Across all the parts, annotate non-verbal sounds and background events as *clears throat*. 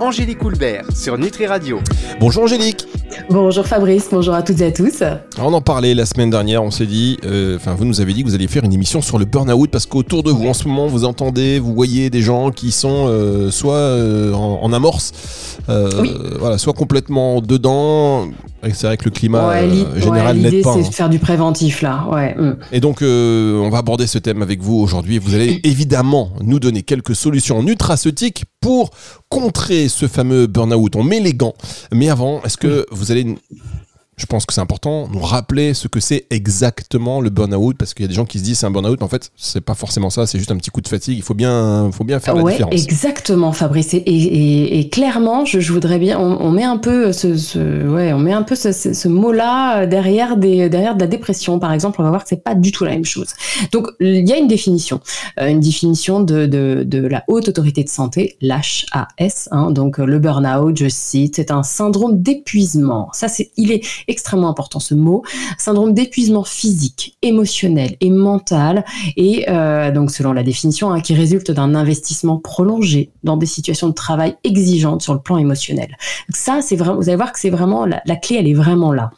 Angélique Houlbert sur Nutri Radio. Bonjour Angélique. Bonjour Fabrice, bonjour à toutes et à tous. On en parlait la semaine dernière, on s'est dit, euh, enfin vous nous avez dit que vous alliez faire une émission sur le burn-out parce qu'autour de vous en ce moment vous entendez, vous voyez des gens qui sont euh, soit euh, en, amorce, voilà, soit complètement dedans. C'est vrai que le climat général n'aide pas. L'idée c'est de faire du préventif là, ouais. Mm. Et donc on va aborder ce thème avec vous aujourd'hui. Vous allez *coughs* évidemment nous donner quelques solutions nutraceutiques pour contrer ce fameux burn-out. On met les gants, mais avant, est-ce que vous allez je pense que c'est important, nous rappeler ce que c'est exactement le burn-out, parce qu'il y a des gens qui se disent c'est un burn-out, en fait, c'est pas forcément ça, c'est juste un petit coup de fatigue. Il faut bien, faut bien faire la différence. Exactement, Fabrice. Et, clairement, je, voudrais bien, on, met un peu ce, ouais, on met un peu ce, mot-là derrière des, derrière de la dépression, par exemple. On va voir que c'est pas du tout la même chose. Donc, il y a une définition, euh, une définition de, de, la haute autorité de santé, l'HAS. Hein, donc, le burn-out, je cite, c'est un syndrome d'épuisement. Ça, c'est, il est extrêmement important ce mot, syndrome d'épuisement physique, émotionnel et mental, et euh, donc selon la définition, hein, qui résulte d'un investissement prolongé dans des situations de travail exigeantes sur le plan émotionnel. ça, c'est vraiment, vous allez voir que c'est vraiment la clé, elle est vraiment là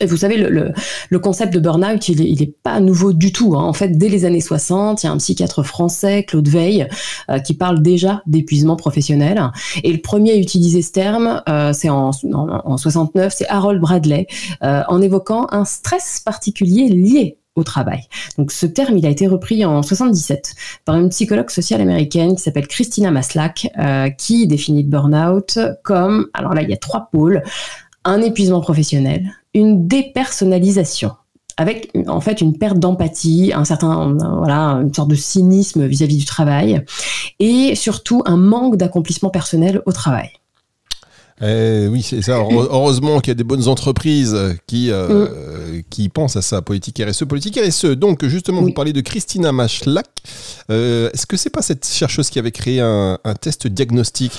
vous savez, le, concept de burn-out, il n'est pas nouveau du tout. Hein. En fait, dès les années 60, il y a un psychiatre français, Claude Veil, euh, qui parle déjà d'épuisement professionnel. Et le premier à utiliser ce terme, euh, c'est en, en, 69, c'est Harold Bradley, euh, en évoquant un stress particulier lié au travail. Donc ce terme, il a été repris en 77 par une psychologue sociale américaine qui s'appelle Christina Maslach, qui définit le burn-out comme, alors là, il y a trois pôles, un épuisement professionnel, une dépersonnalisation avec en fait une perte d'empathie, un certain voilà une sorte de cynisme vis-à-vis du travail et surtout un manque d'accomplissement personnel au travail. Eh oui, c'est ça. *clears throat* Heureusement qu'il y a des bonnes entreprises qui, euh, mm. qui pensent à ça, politique RSE. Politique RSE, donc justement, vous parlez de Christina Machlak. Euh, est-ce que c'est pas cette chercheuse qui avait créé un, un test diagnostique?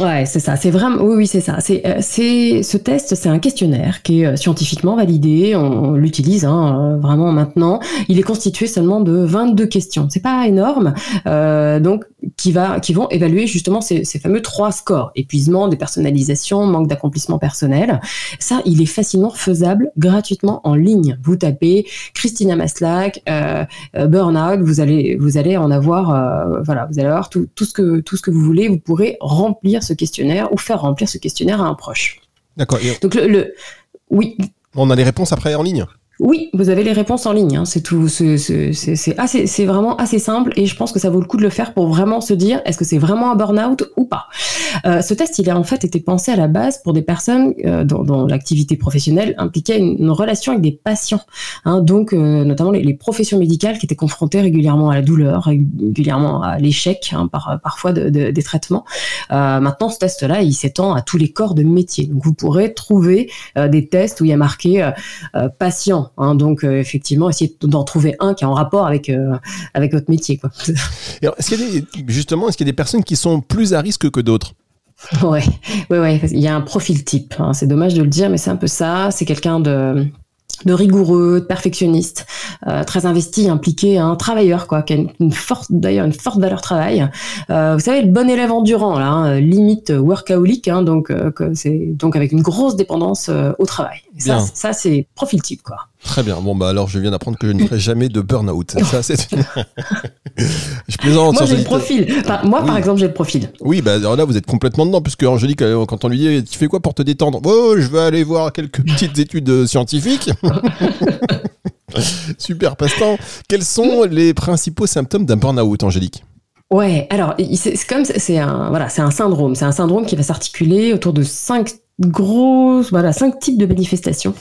Ouais, c'est ça. C'est vraiment, oui, oui, c'est ça. C'est, euh, c'est ce test, c'est un questionnaire qui est euh, scientifiquement validé. On, l'utilise hein, euh, vraiment maintenant. Il est constitué seulement de 22 questions. C'est pas énorme, donc qui va, qui vont évaluer justement ces, ces fameux trois scores épuisement, dépersonnalisation, manque d'accomplissement personnel. Ça, il est facilement faisable gratuitement en ligne. Vous tapez Christina Maslach burnout, vous allez, vous allez en avoir, voilà, vous allez avoir tout, tout ce que tout ce que vous voulez. Vous pourrez remplir ce questionnaire ou faire remplir ce questionnaire à un proche. D'accord. Donc le, oui. On a les réponses après en ligne? Oui, vous avez les réponses en ligne. Hein. C'est tout. C'est assez, c'est vraiment assez simple et je pense que ça vaut le coup de le faire pour vraiment se dire est-ce que c'est vraiment un burn-out ou pas? Euh, ce test, il a en fait été pensé à la base pour des personnes euh, dont, l'activité professionnelle impliquait une, relation avec des patients. Hein, donc, euh, notamment les, professions médicales qui étaient confrontées régulièrement à la douleur, régulièrement à l'échec, hein, par, parfois de, des traitements. maintenant, ce test-là, il s'étend à tous les corps de métier. Donc, vous pourrez trouver des tests où il y a marqué patient Hein, donc euh, effectivement, essayer d'en trouver un qui est en rapport avec euh, avec votre métier. Quoi. est-ce qu'il y a justement, est-ce qu'il y a des personnes qui sont plus à risque que d'autres? Ouais, ouais, ouais. Il y a un profil type. Hein. C'est dommage de le dire, mais c'est un peu ça. C'est quelqu'un de de rigoureux, de perfectionniste, euh, très investi, impliqué, un travailleur quoi, qui a une, forte d'ailleurs une forte valeur travail. Euh, vous savez le bon élève endurant là, hein, limite workaholic, hein, donc euh, c'est donc avec une grosse dépendance au travail. ça, ça c'est profil type quoi. Très bien. Bon bah alors je viens d'apprendre que je ne ferai jamais de burn-out. Ça *laughs* c'est. *laughs* je plaisante. Moi j'ai le profil. moi par exemple j'ai le profil. Oui bah alors là vous êtes complètement dedans puisque Angélique quand on lui dit tu fais quoi pour te détendre? Oh je vais aller voir quelques petites études scientifiques. *laughs* Super passe-temps. Quels sont les principaux symptômes d'un burn-out, Angélique? Ouais, alors c'est comme c'est un voilà, c'est un syndrome, c'est un syndrome qui va s'articuler autour de cinq grosses voilà, cinq types de manifestations.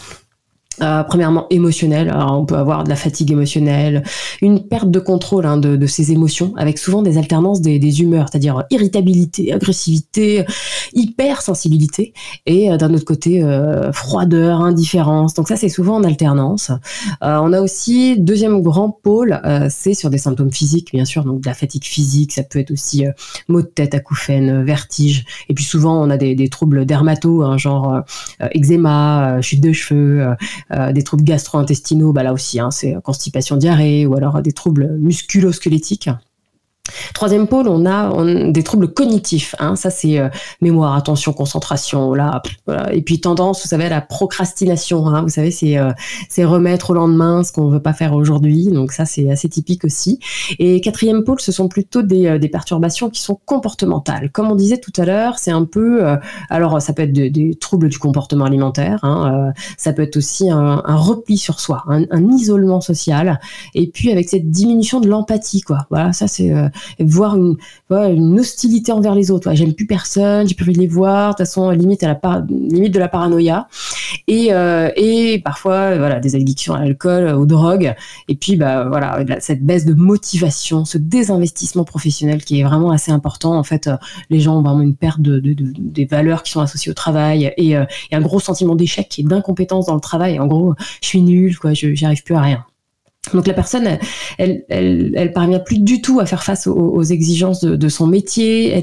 Euh, premièrement, émotionnel. Alors, on peut avoir de la fatigue émotionnelle, une perte de contrôle hein, de, de, ses émotions, avec souvent des alternances des, des humeurs, c'est-à-dire irritabilité, agressivité, hypersensibilité, et euh, d'un autre côté, euh, froideur, indifférence. Donc ça, c'est souvent en alternance. Euh, on a aussi, deuxième grand pôle, c'est sur des symptômes physiques, bien sûr, donc de la fatigue physique, ça peut être aussi maux de tête, acouphènes, vertige, et puis souvent, on a des, des troubles dermato, hein, genre eczéma, chute de cheveux, euh, des troubles gastro-intestinaux, bah là aussi, hein, c'est constipation, diarrhée, ou alors des troubles musculo-squelettiques. Troisième pôle, on a, des troubles cognitifs. Hein. Ça, c'est euh, mémoire, attention, concentration. Là, Et puis tendance, vous savez, à la procrastination. Hein. Vous savez, euh, c'est remettre au lendemain ce qu'on veut pas faire aujourd'hui. Donc ça, c'est assez typique aussi. Et quatrième pôle, ce sont plutôt des, euh, perturbations qui sont comportementales. Comme on disait tout à l'heure, c'est un peu... alors, ça peut être des troubles du comportement alimentaire. Hein. ça peut être aussi un, repli sur soi, un, isolement social. Et puis, avec cette diminution de l'empathie. Voilà, ça, c'est voir une, une hostilité envers les autres. J'aime plus personne, j'ai plus envie de les voir. De toute façon, limite à la limite de la paranoïa. Et, euh, et parfois, voilà, des addictions à l'alcool, aux drogues. Et puis, bah voilà, cette baisse de motivation, ce désinvestissement professionnel qui est vraiment assez important. En fait, euh, les gens ont vraiment une perte de, des valeurs qui sont associées au travail et, euh, un gros sentiment d'échec et d'incompétence dans le travail. En gros, je suis nul, quoi, je j'y arrive plus à rien. Donc la personne, elle, elle, elle, parvient plus du tout à faire face aux, exigences de, son métier.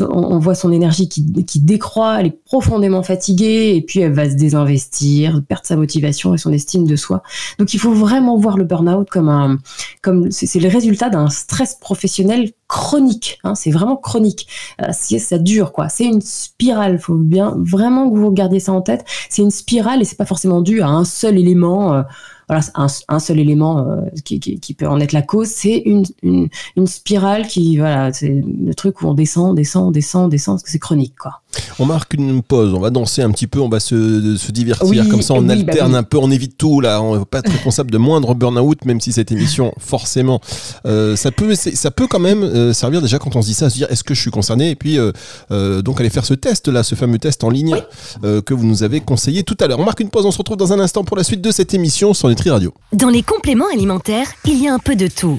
on, voit son énergie qui, qui, décroît, elle est profondément fatiguée et puis elle va se désinvestir, perdre sa motivation et son estime de soi. Donc il faut vraiment voir le burn-out comme un, comme c'est le résultat d'un stress professionnel chronique. Hein, c'est vraiment chronique. Euh, ça dure quoi. C'est une spirale. Faut bien vraiment que vous gardiez ça en tête. C'est une spirale et c'est pas forcément dû à un seul élément. Euh, voilà, un, seul élément euh, qui, qui, qui, peut en être la cause, c'est une, une, une, spirale qui, voilà, c'est le truc où on descend, descend, descend, descend, parce que c'est chronique, quoi. On marque une pause, on va danser un petit peu, on va se, se divertir, comme ça on bah alterne un peu, on évite tout, là, on n'est pas être responsable de moindre burn-out, même si cette émission, *laughs* forcément, euh, ça, peut, ça peut quand même euh, servir déjà quand on se dit ça, à se dire est-ce que je suis concerné, et puis euh, donc aller faire ce test, là, ce fameux test en ligne que vous nous avez conseillé tout à l'heure. On marque une pause, on se retrouve dans un instant pour la suite de cette émission sur Nutri Radio. Dans les compléments alimentaires, il y a un peu de tout.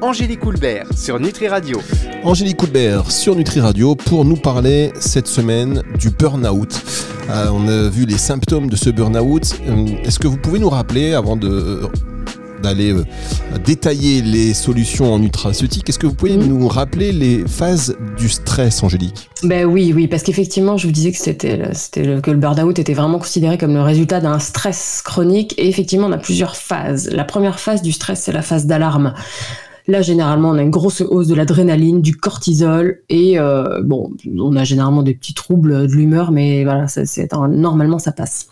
Angélique Coulbert sur Nutri Radio. Angélique Coulbert sur Nutri Radio pour nous parler cette semaine du burn-out. Euh, on a vu les symptômes de ce burn-out. Euh, est-ce que vous pouvez nous rappeler, avant de d'aller euh, détailler les solutions en nutraceutique. Est-ce que vous pouvez mm. nous rappeler les phases du stress, Angélique? Ben oui, oui, parce qu'effectivement, je vous disais que c'était, que le burn-out était vraiment considéré comme le résultat d'un stress chronique. Et effectivement, on a plusieurs phases. La première phase du stress, c'est la phase d'alarme. Là, généralement, on a une grosse hausse de l'adrénaline, du cortisol, et euh, bon, on a généralement des petits troubles de l'humeur, mais voilà, c'est, normalement, ça passe.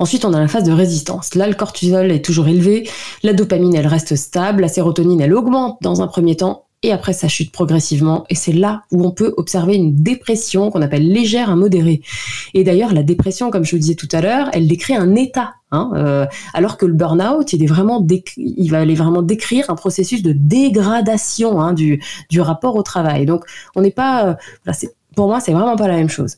Ensuite, on a la phase de résistance. Là, le cortisol est toujours élevé, la dopamine, elle reste stable, la sérotonine, elle augmente dans un premier temps, et après ça chute progressivement et c'est là où on peut observer une dépression qu'on appelle légère à modérée. Et d'ailleurs la dépression, comme je vous disais tout à l'heure, elle décrit un état, hein, euh, alors que le burn-out, il est vraiment il va aller vraiment décrire un processus de dégradation hein, du, du rapport au travail. Donc on n'est pas, euh, pour moi, c'est vraiment pas la même chose.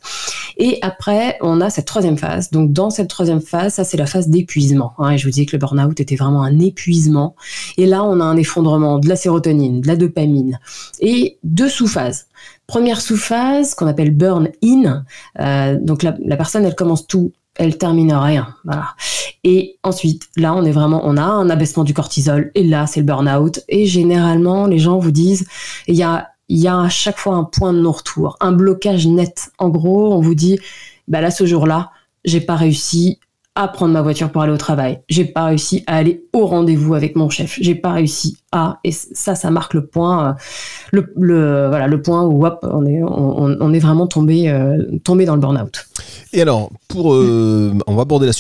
Et après, on a cette troisième phase. Donc, dans cette troisième phase, ça, c'est la phase d'épuisement. Hein, et je vous disais que le burn-out était vraiment un épuisement. Et là, on a un effondrement de la sérotonine, de la dopamine et deux sous-phases. Première sous-phase qu'on appelle burn-in. Euh, donc, la, personne, elle commence tout elle termine rien. Et ensuite, là, on est vraiment, on a un abaissement du cortisol. Et là, c'est le burn-out. Et généralement, les gens vous disent, il y a il y a à chaque fois un point de non-retour, un blocage net. En gros, on vous dit, bah là, ce jour-là, j'ai pas réussi à prendre ma voiture pour aller au travail. J'ai pas réussi à aller au rendez-vous avec mon chef. J'ai pas réussi à et ça ça marque le point euh, le, point où hop, on est on, est vraiment tombé euh, tombé dans le burn-out. Et alors, pour, euh, on va aborder la,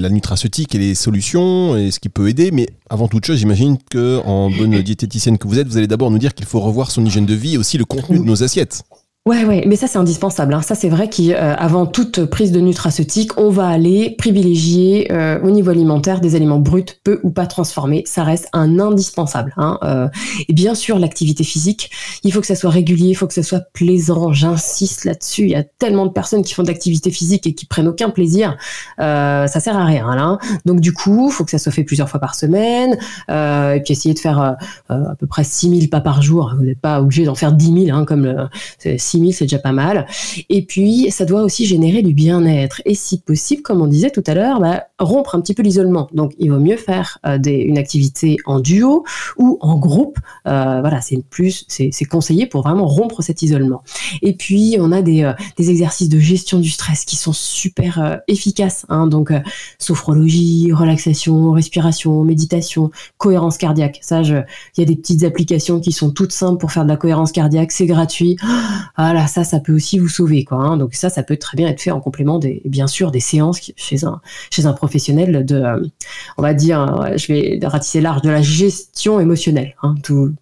la nutraceutique et les solutions et ce qui peut aider, mais avant toute chose, j'imagine que en bonne diététicienne que vous êtes, vous allez d'abord nous dire qu'il faut revoir son hygiène de vie et aussi le contenu de nos assiettes. Ouais, ouais, mais ça c'est indispensable. Hein. Ça c'est vrai qu'avant toute prise de nutraceutique, on va aller privilégier euh, au niveau alimentaire des aliments bruts, peu ou pas transformés. Ça reste un indispensable. Hein. Euh, et bien sûr, l'activité physique, il faut que ça soit régulier, il faut que ça soit plaisant. J'insiste là-dessus. Il y a tellement de personnes qui font de l'activité physique et qui prennent aucun plaisir. Euh, ça sert à rien. Là. Hein. Donc du coup, faut que ça soit fait plusieurs fois par semaine. et puis essayer de faire à peu près 6000 pas par jour. Vous n'êtes pas obligé d'en faire 10 000, hein, comme le 6 c'est déjà pas mal. Et puis, ça doit aussi générer du bien-être. Et si possible, comme on disait tout à l'heure, bah, rompre un petit peu l'isolement. Donc, il vaut mieux faire euh, une activité en duo ou en groupe. Euh, voilà, c'est plus, c'est conseillé pour vraiment rompre cet isolement. Et puis, on a des, euh, exercices de gestion du stress qui sont super efficaces. Hein. donc, sophrologie, relaxation, respiration, méditation, cohérence cardiaque. Ça, il y a des petites applications qui sont toutes simples pour faire de la cohérence cardiaque. C'est gratuit. Voilà, ça, ça peut aussi vous sauver. Hein. Donc ça, ça peut très bien être fait en complément des, bien sûr, des séances chez un, chez un professionnel de, euh, on va dire, euh, je vais ratisser large, de la gestion émotionnelle, hein, tout,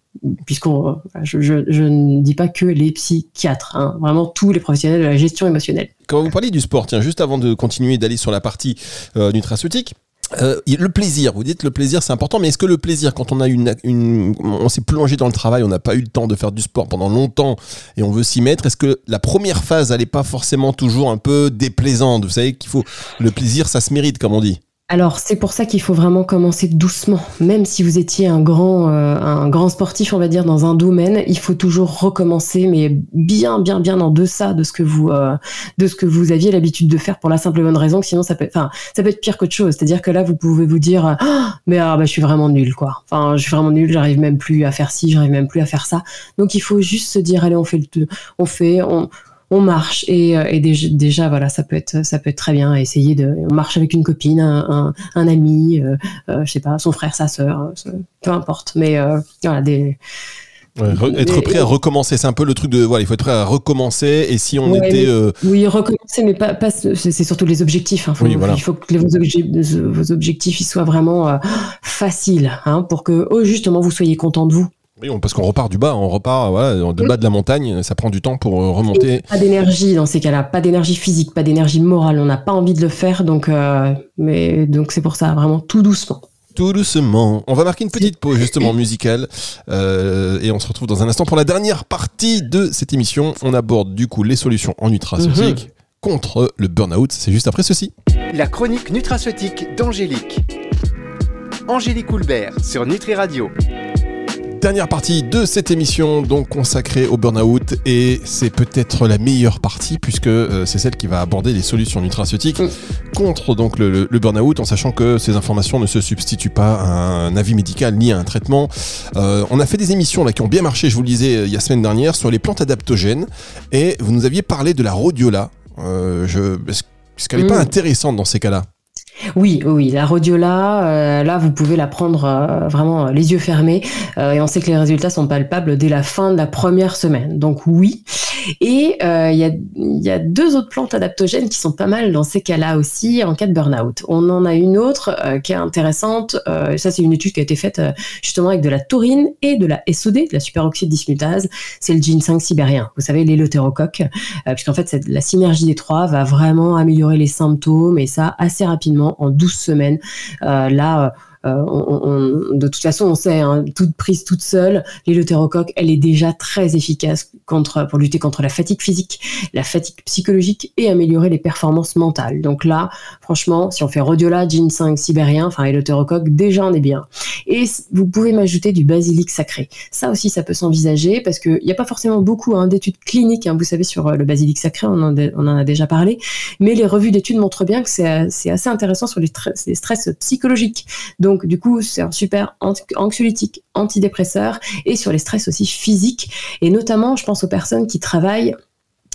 puisqu'on, je, je, ne dis pas que les psychiatres, hein, vraiment tous les professionnels de la gestion émotionnelle. Quand vous parlez du sport, tiens, juste avant de continuer d'aller sur la partie euh, nutraceutique, euh, le plaisir, vous dites le plaisir c'est important, mais est-ce que le plaisir quand on a une, une on s'est plongé dans le travail, on n'a pas eu le temps de faire du sport pendant longtemps et on veut s'y mettre, est-ce que la première phase elle n'est pas forcément toujours un peu déplaisante? Vous savez qu'il faut le plaisir, ça se mérite comme on dit. Alors c'est pour ça qu'il faut vraiment commencer doucement. Même si vous étiez un grand, euh, un grand sportif, on va dire, dans un domaine, il faut toujours recommencer, mais bien, bien, bien en deçà de ce que vous, euh, de ce que vous aviez l'habitude de faire pour la simple et bonne raison que sinon ça peut, enfin, ça peut être pire qu'autre chose. C'est-à-dire que là, vous pouvez vous dire, ah, mais ah, bah, je suis vraiment nul, quoi. Enfin, je suis vraiment nul, j'arrive même plus à faire ci, j'arrive même plus à faire ça. Donc il faut juste se dire, allez, on fait le, on fait, on on marche et, euh, déjà, voilà ça peut être ça peut être très bien essayer de on marche avec une copine un, ami euh, euh, je sais pas son frère sa sœur peu importe mais voilà des être prêt à recommencer, c'est un peu le truc de voilà, il faut être prêt à recommencer. Et si on était, oui, recommencer, mais pas, c'est surtout les objectifs. Hein. Il faut que vos, objectifs, ils soient vraiment faciles, hein, pour que oh, justement vous soyez content de vous. Oui, parce qu'on repart du bas, on repart voilà, du bas de la montagne, ça prend du temps pour euh, remonter. pas d'énergie dans ces cas-là, pas d'énergie physique, pas d'énergie morale, on n'a pas envie de le faire, donc euh, mais donc c'est pour ça, vraiment tout doucement. Tout doucement. On va marquer une petite pause justement musicale euh, et on se retrouve dans un instant pour la dernière partie de cette émission. On aborde du coup les solutions en nutraceutique mhm. contre le burn-out. C'est juste après ceci. La chronique nutraceutique d'Angélique. Angélique Houlbert sur Nutri Radio. Dernière partie de cette émission donc consacrée au burn-out et c'est peut-être la meilleure partie puisque euh, c'est celle qui va aborder les solutions nutraceutiques mm. contre donc le, burn-out en sachant que ces informations ne se substituent pas à un avis médical ni à un traitement. Euh, on a fait des émissions là qui ont bien marché, je vous le disais euh, il y a semaine dernière sur les plantes adaptogènes et vous nous aviez parlé de la rhodiola. je, est-ce qu'elle n'est pas mm. intéressante dans ces cas-là? Oui, oui, la rhodiola, euh, là, vous pouvez la prendre euh, vraiment les yeux fermés euh, et on sait que les résultats sont palpables dès la fin de la première semaine. Donc oui. Et il y a, y, a, deux autres plantes adaptogènes qui sont pas mal dans ces cas-là aussi en cas de burn-out. On en a une autre qui est intéressante. ça, c'est une étude qui a été faite justement avec de la taurine et de la SOD, de la superoxyde dismutase. C'est le ginseng sibérien. Vous savez, l'éleutérocoque. puisqu'en fait, la synergie des trois va vraiment améliorer les symptômes et ça assez rapidement en 12 semaines. Euh, là, euh, de toute façon, on sait, hein, toute prise toute seule, l'éleutérocoque, elle est déjà très efficace contre, pour lutter contre la fatigue physique, la fatigue psychologique et améliorer les performances mentales. Donc là, franchement, si on fait rhodiola, ginseng sibérien, enfin éleutérocoque, déjà on est bien. Et vous pouvez m'ajouter du basilic sacré. Ça aussi, ça peut s'envisager parce qu'il n'y a pas forcément beaucoup hein, d'études cliniques, hein, vous savez, sur euh, le basilic sacré, on en, a déjà parlé, mais les revues d'études montrent bien que c'est assez intéressant sur les, les stress psychologiques. Donc, du coup, c'est un super anxiolytique, antidépresseur et sur les stress aussi physiques. Et notamment, je pense aux personnes qui travaillent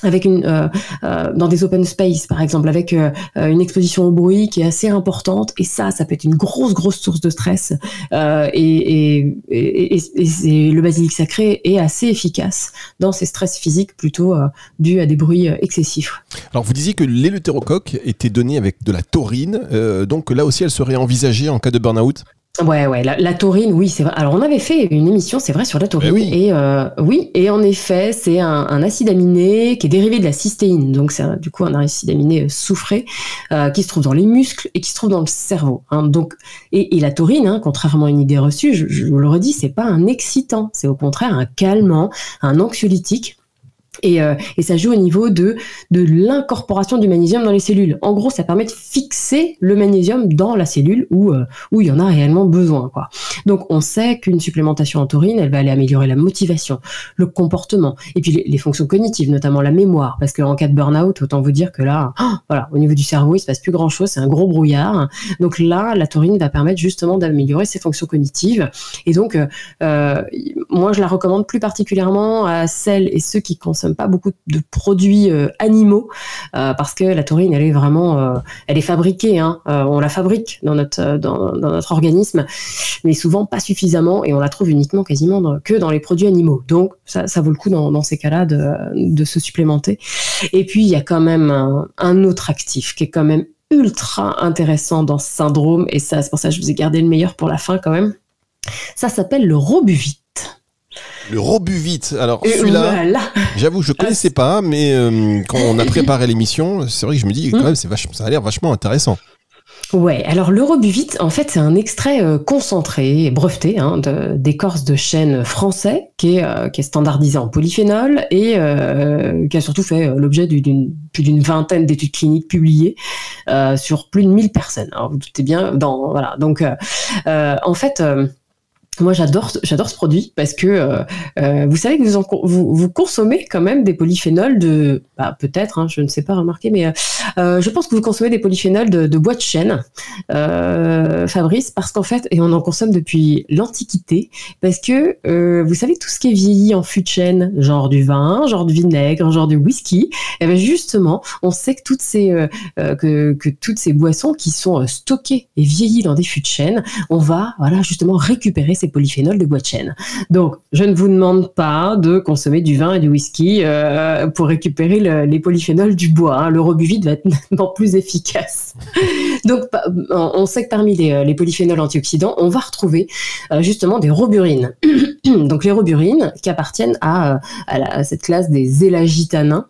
avec une euh, euh, dans des open space par exemple avec euh, une exposition au bruit qui est assez importante. Et ça ça peut être une grosse grosse source de stress. Et, et, et, et, le basilic sacré est assez efficace dans ces stress physiques plutôt dus à des bruits excessifs. Alors vous disiez que l'éleutérocoque était donné avec de la taurine. Donc là aussi elle serait envisagée en cas de burn-out? Ouais, ouais, la, taurine, oui, c'est vrai. Alors, on avait fait une émission, c'est vrai, sur la taurine. Eh oui. Et euh, oui, et en effet, c'est un, acide aminé qui est dérivé de la cystéine. Donc, c'est du coup un acide aminé euh, soufré euh, qui se trouve dans les muscles et qui se trouve dans le cerveau. Hein. Donc, et, la taurine, hein, contrairement à une idée reçue, je, je vous le redis, c'est pas un excitant, c'est au contraire un calmant, un anxiolytique et, euh, et, ça joue au niveau de, de l'incorporation du magnésium dans les cellules. En gros, ça permet de fixer le magnésium dans la cellule où, euh, où il y en a réellement besoin. Donc, on sait qu'une supplémentation en taurine, elle va aller améliorer la motivation, le comportement, et puis les, fonctions cognitives, notamment la mémoire. Parce qu'en cas de burn-out, autant vous dire que là, *gasps* voilà, au niveau du cerveau, il se passe plus grand-chose, c'est un gros brouillard. Donc là, la taurine va permettre justement d'améliorer ses fonctions cognitives. Et donc, euh, moi, je la recommande plus particulièrement à celles et ceux qui consomment pas beaucoup de produits euh, animaux euh, parce que la taurine, elle est vraiment, euh, elle est fabriquée. Hein, on la fabrique dans notre dans, notre organisme, mais souvent pas suffisamment et on la trouve uniquement quasiment que dans les produits animaux. Donc ça, ça vaut le coup dans, ces cas-là de, de se supplémenter. Et puis il y a quand même un, autre actif qui est quand même ultra intéressant dans ce syndrome et ça c'est pour ça que je vous ai gardé le meilleur pour la fin quand même. Ça s'appelle le robuvite. Le Robuvite. Alors celui-là, j'avoue, je connaissais pas, mais euh, quand on a *laughs* préparé l'émission, c'est vrai que je me dis quand hmm. même, c'est ça a l'air vachement intéressant. Ouais, alors le Robuvite, en fait, c'est un extrait euh, concentré et breveté hein, d'écorce de, chêne français qui est, euh, qui est standardisé en polyphénol et qui a surtout fait l'objet d'une plus d'une vingtaine d'études cliniques publiées sur plus de 1000 personnes. Alors vous doutez bien, dans voilà, donc en fait moi, j'adore, j'adore ce produit parce que euh, euh, vous savez que vous, vous, consommez quand même des polyphénols de, bah, peut-être, hein, je ne sais pas remarquer, mais euh, je pense que vous consommez des polyphénols de, bois de chêne, Fabrice, parce qu'en fait, et on en consomme depuis l'Antiquité, parce que vous savez tout ce qui est vieilli en fût de chêne, genre du vin, genre du vinaigre, genre du whisky, et eh bien justement, on sait que toutes ces que toutes ces boissons qui sont stockées et vieillies dans des fûts de chêne, on va voilà justement récupérer ces polyphénols de bois de chêne. Donc, je ne vous demande pas de consommer du vin et du whisky euh, pour récupérer les polyphénols du bois. Hein. Le rebuvite va être *laughs* nettement plus efficace. Donc, on sait que parmi les, les polyphénols antioxydants, on va retrouver euh, justement des roburines. *clears throat* Donc, les roburines qui appartiennent à, à, cette classe des élagitanins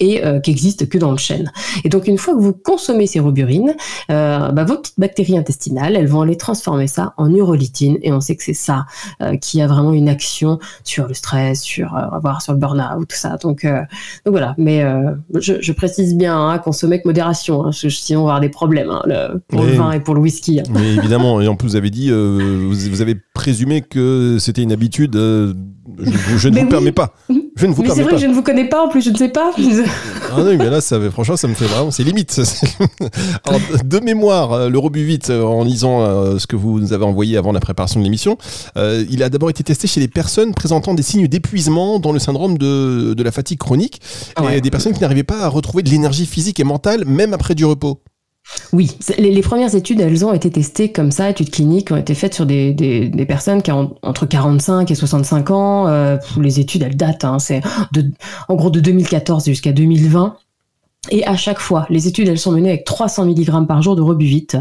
et euh, qui existe que dans le chêne. Et donc une fois que vous consommez ces roburines, euh, bah, vos petites bactéries intestinales, elles vont aller transformer ça en urolytine et on sait que c'est ça euh, qui a vraiment une action sur le stress, sur avoir sur le burn-out, tout ça. Donc, donc voilà. Mais je, je, précise bien, hein, consommer avec modération, hein, sinon on va avoir des problèmes hein, le, pour le vin et pour le whisky. Hein. Mais évidemment. Et en plus vous avez dit, vous, vous, avez présumé que c'était une habitude. je, je, ne vous permets pas. Je ne vous mais c'est vrai que je ne vous connais pas, en plus je ne sais pas. ah non, mais là, ça, franchement, ça me fait vraiment, c'est limite. *laughs* Alors, de mémoire, euh, le Robuvite, euh, en lisant euh, ce que vous nous avez envoyé avant la préparation de l'émission, il a d'abord été testé chez les personnes présentant des signes d'épuisement dans le syndrome de, de la fatigue chronique et des personnes qui n'arrivaient pas à retrouver de l'énergie physique et mentale, même après du repos. Oui, les, premières études, elles ont été testées comme ça, études cliniques ont été faites sur des, des, personnes qui ont entre 45 et 65 ans. Euh, les études, elles datent, hein, c'est en gros de 2014 jusqu'à 2020. Et à chaque fois, les études, elles sont menées avec 300 mg par jour de rebuvite,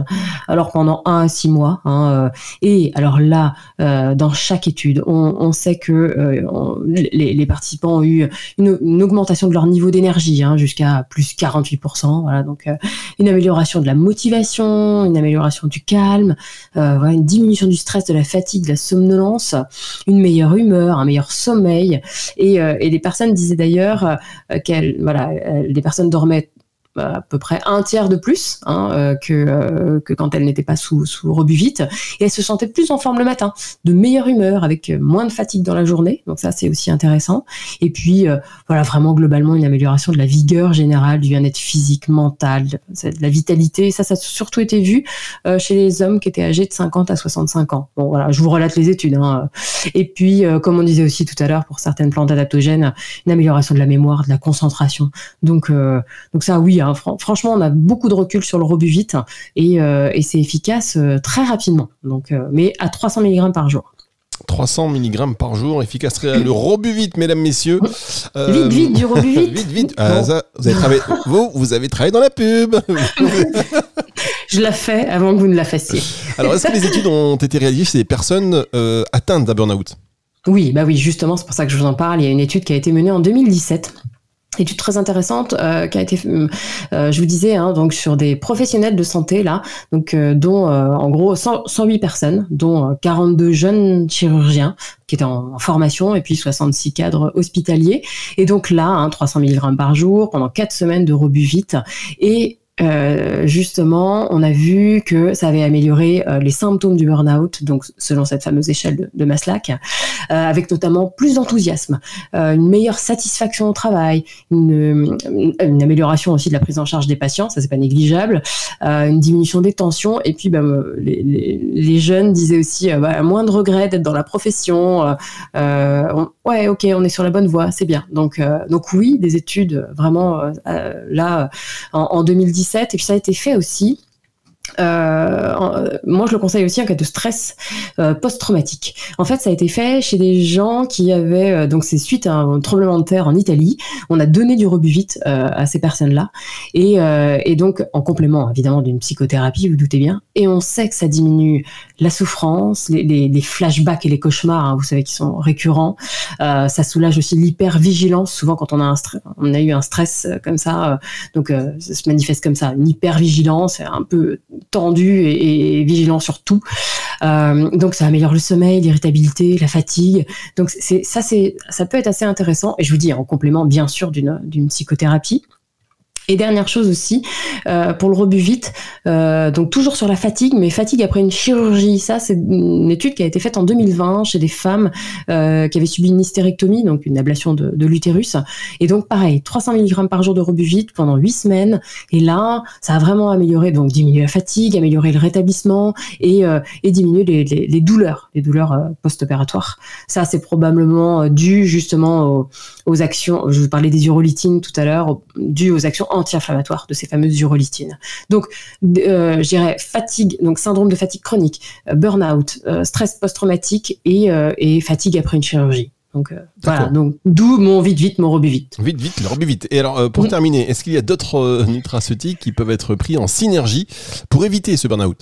alors pendant 1 à 6 mois. Hein, euh, et alors là, euh, dans chaque étude, on, sait que euh, les, participants ont eu une, augmentation de leur niveau d'énergie, hein, jusqu'à plus 48%. Voilà, donc une amélioration de la motivation, une amélioration du calme, une diminution du stress, de la fatigue, de la somnolence, une meilleure humeur, un meilleur sommeil. Et, et les personnes disaient d'ailleurs qu'elles, voilà, les personnes dormaient à peu près un tiers de plus hein, que, que quand elle n'était pas sous, sous Robuvite. Et elle se sentait plus en forme le matin, de meilleure humeur, avec moins de fatigue dans la journée. Donc ça, c'est aussi intéressant. Et puis, voilà, vraiment globalement, une amélioration de la vigueur générale, du bien-être physique, mental, de la vitalité. Ça, ça a surtout été vu chez les hommes qui étaient âgés de 50 à 65 ans. Bon, voilà, je vous relate les études. Hein. Et puis, comme on disait aussi tout à l'heure, pour certaines plantes adaptogènes, une amélioration de la mémoire, de la concentration. Donc, euh, donc ça, oui, hein, franchement, on a beaucoup de recul sur le robuvite et, euh, et c'est efficace euh, très rapidement. Donc, mais à 300 mg par jour. 300 mg par jour, efficace le robuvite, mesdames, messieurs. vite, vite, du robuvite. *laughs* vite, vite. Ah, vous, avez travaillé, vous, vous avez travaillé dans la pub. *laughs* Je la fais avant que vous ne la fassiez. Alors, est-ce que les études ont été réalisées chez des personnes atteintes d'un burn-out? Oui, bah oui, justement, c'est pour ça que je vous en parle. Il y a une étude qui a été menée en 2017 étude très intéressante euh, qui a été, euh, je vous disais, hein, donc sur des professionnels de santé là, donc euh, dont en gros 108 personnes, dont 42 jeunes chirurgiens qui étaient en, formation et puis 66 cadres hospitaliers. Et donc là, 300 hein, mg par jour pendant 4 semaines de Robuvite et euh, justement, on a vu que ça avait amélioré euh, les symptômes du burn-out, donc selon cette fameuse échelle de, de Maslach, euh, avec notamment plus d'enthousiasme, une meilleure satisfaction au travail, une, une, amélioration aussi de la prise en charge des patients, ça c'est pas négligeable, une diminution des tensions, et puis ben, les, jeunes disaient aussi bah, moins de regrets d'être dans la profession. ouais, ok, on est sur la bonne voie, c'est bien. Donc, donc oui, des études vraiment là en 2017 et puis ça a été fait aussi euh, moi, je le conseille aussi en cas de stress euh, post-traumatique. En fait, ça a été fait chez des gens qui avaient, euh, donc c'est suite à un tremblement de terre en Italie, on a donné du rebuvite à ces personnes-là, et, donc en complément évidemment d'une psychothérapie, vous, doutez bien, et on sait que ça diminue la souffrance, les flashbacks et les cauchemars, hein, vous savez, qui sont récurrents. ça soulage aussi l'hypervigilance. Souvent, quand on a un on a eu un stress comme ça, donc ça se manifeste comme ça, une hypervigilance, un peu tendu et, vigilant sur tout. Euh, donc ça améliore le sommeil, l'irritabilité, la fatigue. Donc c'est ça, c'est ça peut être assez intéressant. Et je vous dis en complément bien sûr d'une d'une psychothérapie. Et dernière chose aussi, euh, pour le rebut vite, euh, donc toujours sur la fatigue, mais fatigue après une chirurgie. Ça, c'est une étude qui a été faite en 2020 chez des femmes euh, qui avaient subi une hystérectomie, donc une ablation de, l'utérus. Et donc pareil, 300 mg par jour de rebut vite pendant 8 semaines. Et là, ça a vraiment amélioré, donc diminuer la fatigue, améliorer le rétablissement et, et diminuer les, douleurs, les douleurs post-opératoires. Ça, c'est probablement dû justement aux, actions, je vous parlais des urolitines tout à l'heure, dû aux actions anti-inflammatoires de ces fameuses urolitines. Donc, euh, je dirais fatigue, donc syndrome de fatigue chronique, euh, burn-out, euh, stress post-traumatique et, euh, et, fatigue après une chirurgie. Donc voilà, donc d'où mon vite vite, mon rebut vite. Vite vite, le rebut vite. Et alors pour terminer, est-ce qu'il y a d'autres nutraceutiques qui peuvent être pris en synergie pour éviter ce burn-out?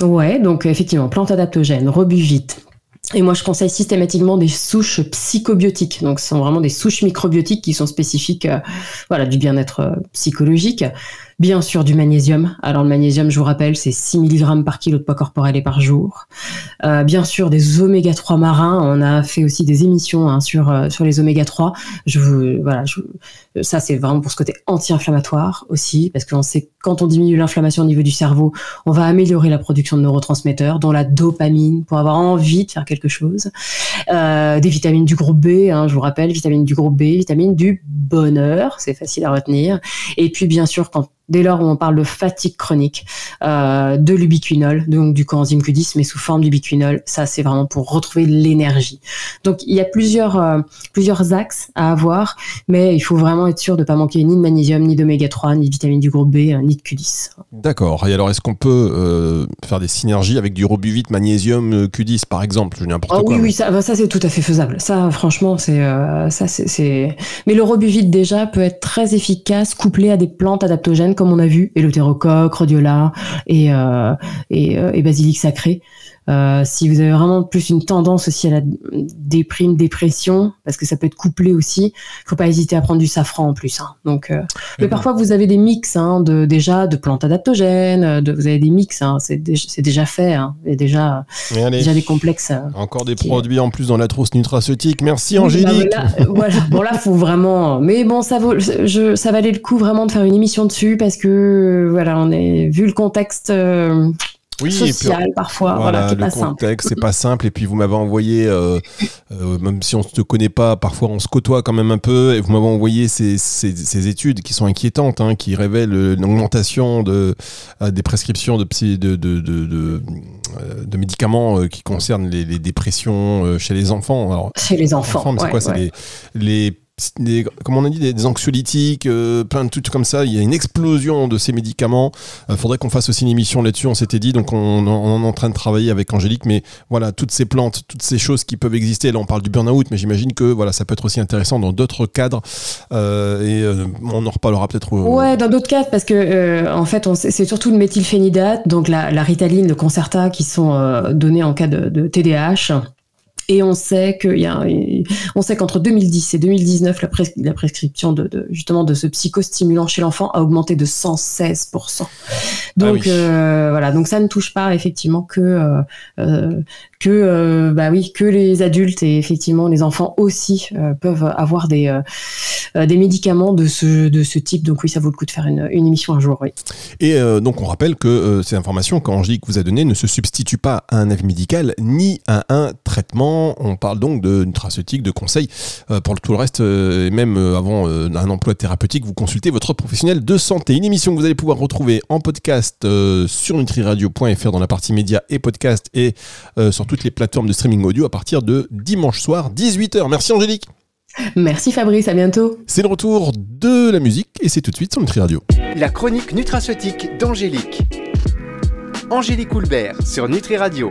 Ouais, donc effectivement, plante adaptogène, rebut vite, et moi, je conseille systématiquement des souches psychobiotiques. Donc, ce sont vraiment des souches microbiotiques qui sont spécifiques, euh, voilà, du bien-être euh, psychologique. Bien sûr, du magnésium. Alors, le magnésium, je vous rappelle, c'est 6 mg par kilo de poids corporel et par jour. Euh, bien sûr, des oméga 3 marins. On a fait aussi des émissions hein, sur, euh, sur les oméga 3. Je voilà, ça, c'est vraiment pour ce côté anti-inflammatoire aussi, parce qu'on sait que quand on diminue l'inflammation au niveau du cerveau, on va améliorer la production de neurotransmetteurs, dont la dopamine, pour avoir envie de faire quelque chose. Euh, des vitamines du groupe B, hein, je vous rappelle, vitamines du groupe B, vitamines du bonheur, c'est facile à retenir. Et puis, bien sûr, quand dès lors où on parle de fatigue chronique, euh, de l'ubiquinol, donc du coenzyme Q10, mais sous forme d'ubiquinol. Ça, c'est vraiment pour retrouver l'énergie. Donc, il y a plusieurs, euh, plusieurs axes à avoir, mais il faut vraiment être sûr de ne pas manquer ni de magnésium, ni d'oméga 3, ni de vitamine du groupe B, euh, ni de Q10. D'accord. Et alors, est-ce qu'on peut faire des synergies avec du robuvite, magnésium, euh, Q10, par exemple? N'importe oh, quoi. Oui, oui, ça, bah, ça c'est tout à fait faisable. Ça, franchement, c'est, ça, c'est, mais le robuvite déjà peut être très efficace couplé à des plantes adaptogènes comme on a vu, éleutérocoque, rhodiola et, euh, et, euh, et, basilic sacré. Euh, si vous avez vraiment plus une tendance aussi à la déprime, dépression, parce que ça peut être couplé aussi, faut pas hésiter à prendre du safran en plus. Hein. Donc, euh, mais parfois vous avez des mix hein, de déjà de plantes adaptogènes, de, vous avez des mix, hein, c'est déjà fait, hein, et déjà déjà des complexes. Encore des produits en plus dans la trousse nutraceutique. Merci Angélique. Bah, voilà, *laughs* bon là faut vraiment, mais bon ça vaut, je, ça valait le coup vraiment de faire une émission dessus parce que voilà on est vu le contexte oui, social parfois. Voilà, le contexte, c'est pas *laughs* simple. Et puis vous m'avez envoyé, euh, euh, même si on ne se connaît pas, parfois on se côtoie quand même un peu. Et vous m'avez envoyé ces, ces, études qui sont inquiétantes, hein, qui révèlent une augmentation de, euh, des prescriptions de, de, de, de, de médicaments qui concernent les, les dépressions chez les enfants. Alors, chez les enfants. c'est quoi? C'est les, les comme on a dit, des, anxiolytiques, euh, plein de trucs comme ça. Il y a une explosion de ces médicaments. Il euh, faudrait qu'on fasse aussi une émission là-dessus. On s'était dit, donc on, est en train de travailler avec Angélique. Mais voilà, toutes ces plantes, toutes ces choses qui peuvent exister. Là, on parle du burn-out, mais j'imagine que voilà, ça peut être aussi intéressant dans d'autres cadres. Euh, et on en reparlera peut-être. Ouais, dans d'autres cadres, parce que en fait, c'est surtout le méthylphénidate, donc la, Ritaline, le Concerta, qui sont donnés en cas de TDAH. Et on sait qu'il y a, on sait qu'entre 2010 et 2019, la, la prescription de, justement de ce psychostimulant chez l'enfant a augmenté de 116%. Donc ah euh, voilà, donc ça ne touche pas effectivement que euh, euh, que euh, bah oui que les adultes. Et effectivement les enfants aussi peuvent avoir des des médicaments de ce de ce type. Donc oui ça vaut le coup de faire une, une émission un jour oui. Et donc on rappelle que ces informations qu'Angélique vous a données ne se substituent pas à un avis médical ni à un traitement on parle donc de nutraceutique de conseils pour tout le reste et même avant un emploi thérapeutique vous consultez votre professionnel de santé une émission que vous allez pouvoir retrouver en podcast sur nutriradio.fr dans la partie médias et podcast et sur toutes les plateformes de streaming audio à partir de dimanche soir 18h. Merci Angélique. Merci Fabrice, à bientôt. C'est le retour de la musique et c'est tout de suite sur Nutri Radio. La chronique nutraceutique d'Angélique. Angélique Houlbert sur Nutri Radio.